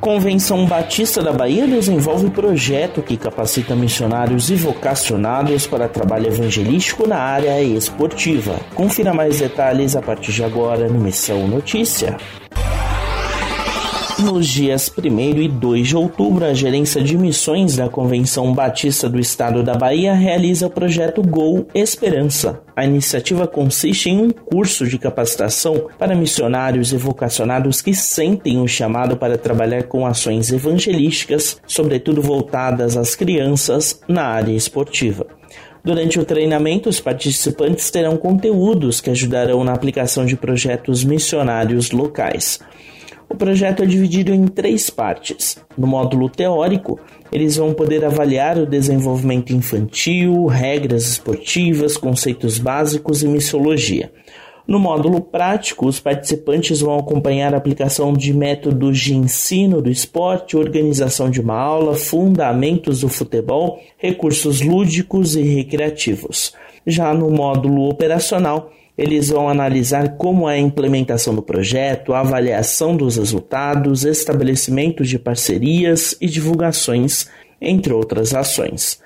Convenção Batista da Bahia desenvolve projeto que capacita missionários e vocacionados para trabalho evangelístico na área esportiva. Confira mais detalhes a partir de agora no Missão Notícia. Nos dias 1 e 2 de outubro, a Gerência de Missões da Convenção Batista do Estado da Bahia realiza o projeto Gol Esperança. A iniciativa consiste em um curso de capacitação para missionários e vocacionados que sentem o chamado para trabalhar com ações evangelísticas, sobretudo voltadas às crianças na área esportiva. Durante o treinamento, os participantes terão conteúdos que ajudarão na aplicação de projetos missionários locais. O projeto é dividido em três partes. No módulo teórico, eles vão poder avaliar o desenvolvimento infantil, regras esportivas, conceitos básicos e missiologia. No módulo prático, os participantes vão acompanhar a aplicação de métodos de ensino do esporte, organização de uma aula, fundamentos do futebol, recursos lúdicos e recreativos. Já no módulo operacional, eles vão analisar como é a implementação do projeto, a avaliação dos resultados, estabelecimento de parcerias e divulgações, entre outras ações.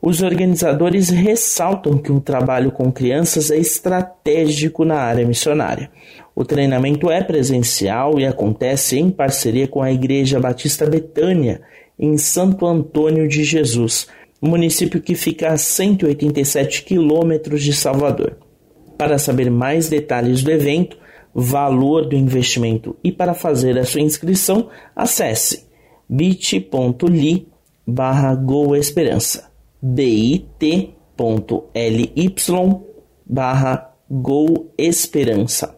Os organizadores ressaltam que o trabalho com crianças é estratégico na área missionária. O treinamento é presencial e acontece em parceria com a Igreja Batista Betânia, em Santo Antônio de Jesus, município que fica a 187 quilômetros de Salvador. Para saber mais detalhes do evento, valor do investimento e para fazer a sua inscrição, acesse bit.ly barra goesperança. Bit.ly barra goesperança